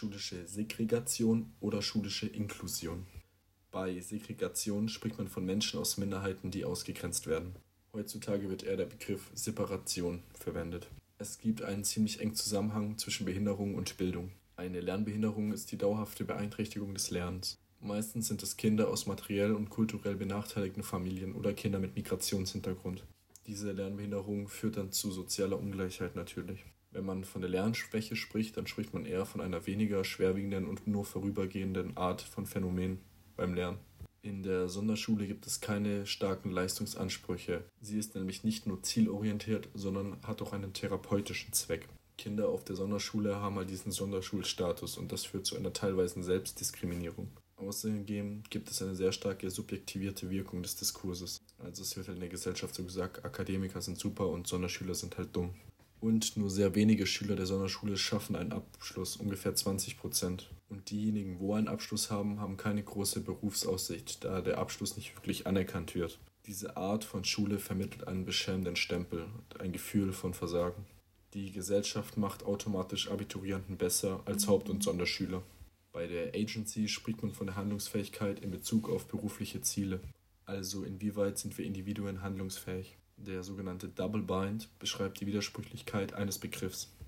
schulische Segregation oder schulische Inklusion. Bei Segregation spricht man von Menschen aus Minderheiten, die ausgegrenzt werden. Heutzutage wird eher der Begriff Separation verwendet. Es gibt einen ziemlich engen Zusammenhang zwischen Behinderung und Bildung. Eine Lernbehinderung ist die dauerhafte Beeinträchtigung des Lernens. Meistens sind es Kinder aus materiell und kulturell benachteiligten Familien oder Kinder mit Migrationshintergrund. Diese Lernbehinderung führt dann zu sozialer Ungleichheit natürlich. Wenn man von der Lernschwäche spricht, dann spricht man eher von einer weniger schwerwiegenden und nur vorübergehenden Art von Phänomen beim Lernen. In der Sonderschule gibt es keine starken Leistungsansprüche. Sie ist nämlich nicht nur zielorientiert, sondern hat auch einen therapeutischen Zweck. Kinder auf der Sonderschule haben halt diesen Sonderschulstatus und das führt zu einer teilweisen Selbstdiskriminierung. Außerdem gibt es eine sehr starke subjektivierte Wirkung des Diskurses. Also es wird halt in der Gesellschaft so gesagt, Akademiker sind super und Sonderschüler sind halt dumm. Und nur sehr wenige Schüler der Sonderschule schaffen einen Abschluss, ungefähr 20 Prozent. Und diejenigen, wo einen Abschluss haben, haben keine große Berufsaussicht, da der Abschluss nicht wirklich anerkannt wird. Diese Art von Schule vermittelt einen beschämenden Stempel, ein Gefühl von Versagen. Die Gesellschaft macht automatisch Abiturienten besser als Haupt- und Sonderschüler. Bei der Agency spricht man von der Handlungsfähigkeit in Bezug auf berufliche Ziele. Also inwieweit sind wir Individuen handlungsfähig? Der sogenannte Double Bind beschreibt die Widersprüchlichkeit eines Begriffs.